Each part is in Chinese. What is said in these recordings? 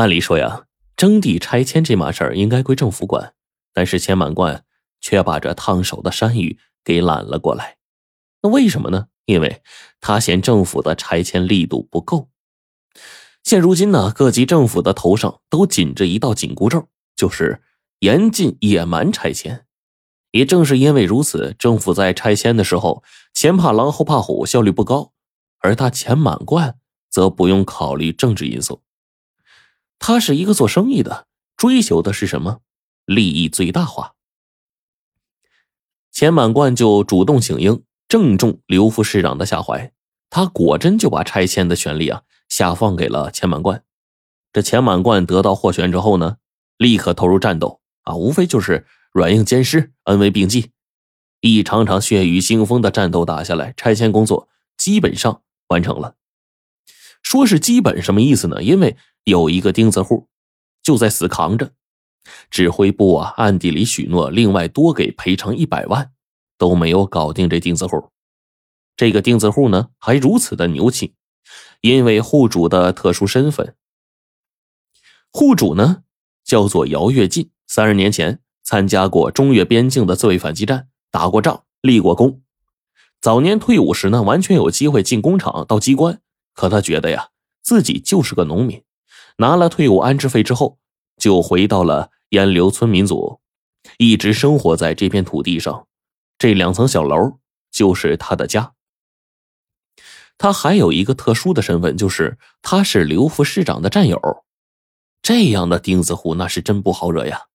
按理说呀，征地拆迁这码事儿应该归政府管，但是钱满贯却把这烫手的山芋给揽了过来。那为什么呢？因为他嫌政府的拆迁力度不够。现如今呢，各级政府的头上都紧着一道紧箍咒，就是严禁野蛮拆迁。也正是因为如此，政府在拆迁的时候，前怕狼后怕虎，效率不高。而他钱满贯则不用考虑政治因素，他是一个做生意的，追求的是什么？利益最大化。钱满贯就主动请缨，正中刘副市长的下怀，他果真就把拆迁的权利啊下放给了钱满贯。这钱满贯得到获选之后呢，立刻投入战斗啊，无非就是软硬兼施，恩威并济，一场场血雨腥风的战斗打下来，拆迁工作基本上。完成了，说是基本什么意思呢？因为有一个钉子户就在死扛着，指挥部啊暗地里许诺另外多给赔偿一百万，都没有搞定这钉子户。这个钉子户呢还如此的牛气，因为户主的特殊身份。户主呢叫做姚跃进，三十年前参加过中越边境的自卫反击战，打过仗，立过功。早年退伍时呢，完全有机会进工厂、到机关，可他觉得呀，自己就是个农民，拿了退伍安置费之后，就回到了烟流村民组，一直生活在这片土地上。这两层小楼就是他的家。他还有一个特殊的身份，就是他是刘副市长的战友。这样的钉子户那是真不好惹呀。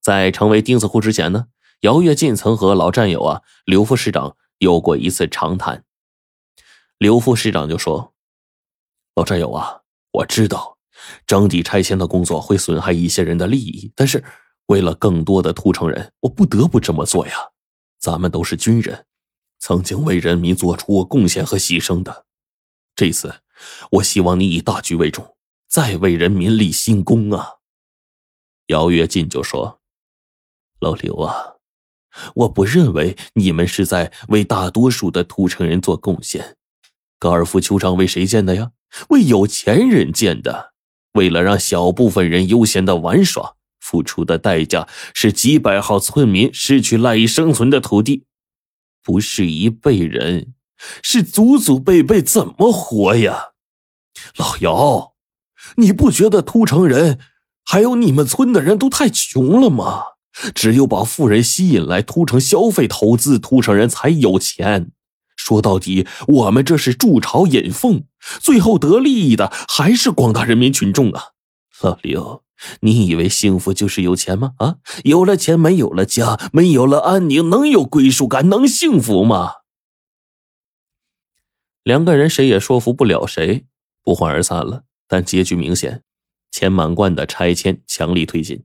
在成为钉子户之前呢，姚跃进曾和老战友啊刘副市长。有过一次长谈，刘副市长就说：“老战友啊，我知道征地拆迁的工作会损害一些人的利益，但是为了更多的土城人，我不得不这么做呀。咱们都是军人，曾经为人民做出贡献和牺牲的。这次，我希望你以大局为重，再为人民立新功啊。”姚跃进就说：“老刘啊。”我不认为你们是在为大多数的土城人做贡献。高尔夫球场为谁建的呀？为有钱人建的。为了让小部分人悠闲的玩耍，付出的代价是几百号村民失去赖以生存的土地，不是一辈人，是祖祖辈辈怎么活呀？老姚，你不觉得秃城人还有你们村的人都太穷了吗？只有把富人吸引来秃城消费投资，秃城人才有钱。说到底，我们这是筑巢引凤，最后得利益的还是广大人民群众啊！老刘，你以为幸福就是有钱吗？啊，有了钱没有了家，没有了安宁，能有归属感，能幸福吗？两个人谁也说服不了谁，不欢而散了。但结局明显，钱满贯的拆迁强力推进。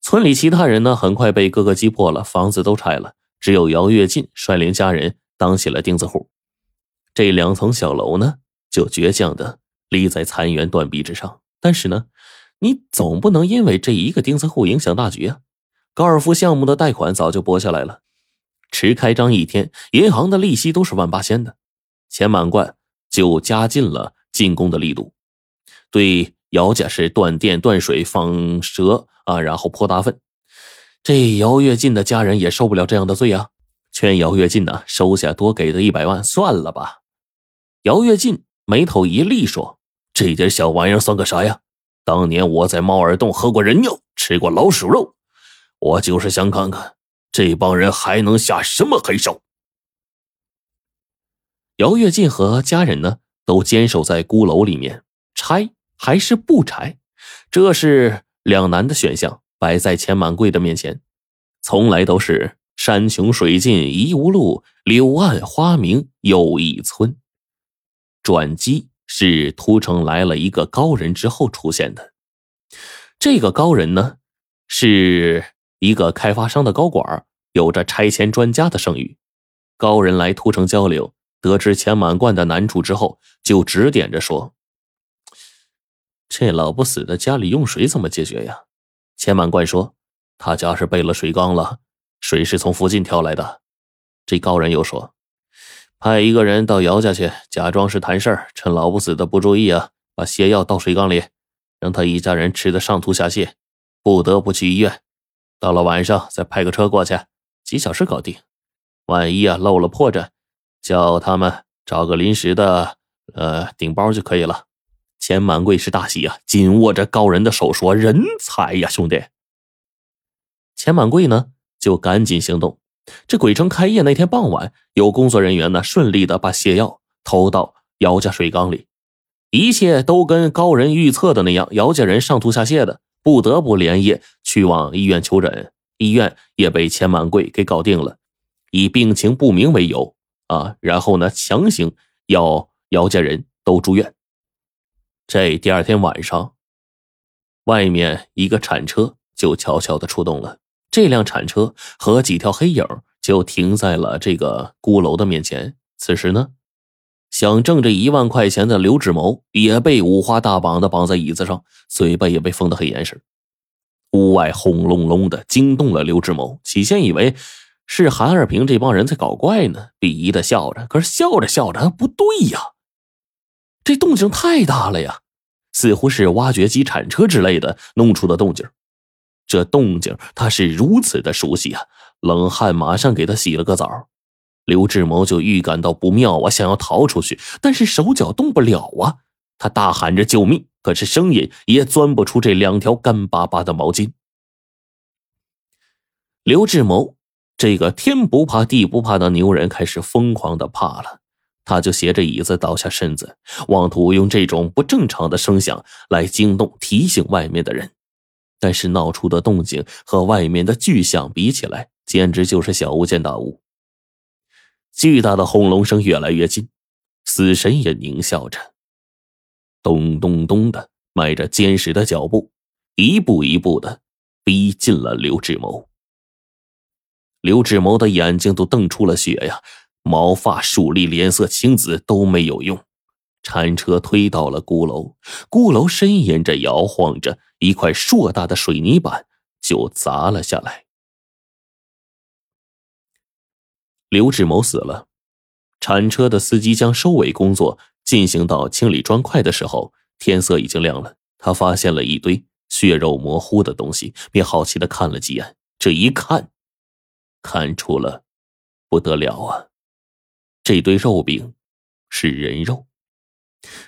村里其他人呢，很快被哥哥击破了，房子都拆了，只有姚跃进率领家人当起了钉子户。这两层小楼呢，就倔强的立在残垣断壁之上。但是呢，你总不能因为这一个钉子户影响大局啊！高尔夫项目的贷款早就拨下来了，迟开张一天，银行的利息都是万八千的。钱满贯就加进了进攻的力度，对姚家是断电断水放蛇。啊，然后泼大粪，这姚跃进的家人也受不了这样的罪啊！劝姚跃进呢收下多给的一百万，算了吧。姚跃进眉头一立，说：“这点小玩意儿算个啥呀？当年我在猫耳洞喝过人尿，吃过老鼠肉，我就是想看看这帮人还能下什么黑手。”姚跃进和家人呢都坚守在孤楼里面，拆还是不拆？这是。两难的选项摆在钱满贵的面前，从来都是山穷水尽疑无路，柳暗花明又一村。转机是突城来了一个高人之后出现的。这个高人呢，是一个开发商的高管，有着拆迁专家的声誉。高人来突城交流，得知钱满贯的难处之后，就指点着说。这老不死的家里用水怎么解决呀？钱满贯说：“他家是备了水缸了，水是从附近挑来的。”这高人又说：“派一个人到姚家去，假装是谈事儿，趁老不死的不注意啊，把泻药倒水缸里，让他一家人吃的上吐下泻，不得不去医院。到了晚上再派个车过去，几小时搞定。万一啊漏了破绽，叫他们找个临时的呃顶包就可以了。钱满贵是大喜啊，紧握着高人的手说：“人才呀，兄弟！”钱满贵呢就赶紧行动。这鬼城开业那天傍晚，有工作人员呢顺利的把泻药投到姚家水缸里。一切都跟高人预测的那样，姚家人上吐下泻的，不得不连夜去往医院求诊。医院也被钱满贵给搞定了，以病情不明为由啊，然后呢强行要姚家人都住院。这第二天晚上，外面一个铲车就悄悄的出动了。这辆铲车和几条黑影就停在了这个孤楼的面前。此时呢。想挣这一万块钱的刘志谋也被五花大绑的绑在椅子上，嘴巴也被封得很严实。屋外轰隆隆的，惊动了刘志谋。起先以为是韩二平这帮人在搞怪呢，鄙夷的笑着。可是笑着笑着，不对呀，这动静太大了呀，似乎是挖掘机、铲车之类的弄出的动静。这动静他是如此的熟悉啊，冷汗马上给他洗了个澡。刘志谋就预感到不妙啊，想要逃出去，但是手脚动不了啊。他大喊着救命，可是声音也钻不出这两条干巴巴的毛巾。刘志谋这个天不怕地不怕的牛人开始疯狂的怕了，他就斜着椅子倒下身子，妄图用这种不正常的声响来惊动、提醒外面的人。但是闹出的动静和外面的巨响比起来，简直就是小巫见大巫。巨大的轰隆声越来越近，死神也狞笑着，咚咚咚的迈着坚实的脚步，一步一步的逼近了刘志谋。刘志谋的眼睛都瞪出了血呀，毛发竖立，脸色青紫都没有用。铲车推到了鼓楼，鼓楼呻吟着摇晃着，一块硕大的水泥板就砸了下来。刘志谋死了，铲车的司机将收尾工作进行到清理砖块的时候，天色已经亮了。他发现了一堆血肉模糊的东西，便好奇的看了几眼。这一看，看出了不得了啊！这堆肉饼是人肉。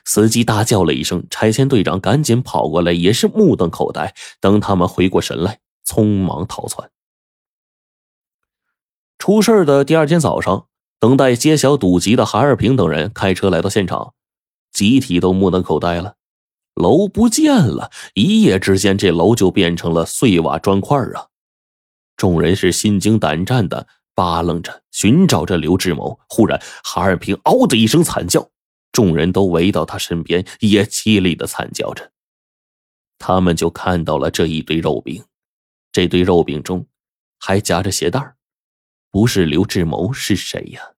司机大叫了一声，拆迁队长赶紧跑过来，也是目瞪口呆。等他们回过神来，匆忙逃窜。出事的第二天早上，等待揭晓赌局的韩二平等人开车来到现场，集体都目瞪口呆了。楼不见了，一夜之间，这楼就变成了碎瓦砖块啊！众人是心惊胆战的扒楞着寻找着刘志谋。忽然，韩二平“嗷”的一声惨叫，众人都围到他身边，也凄厉的惨叫着。他们就看到了这一堆肉饼，这堆肉饼中还夹着鞋带不是刘志谋是谁呀？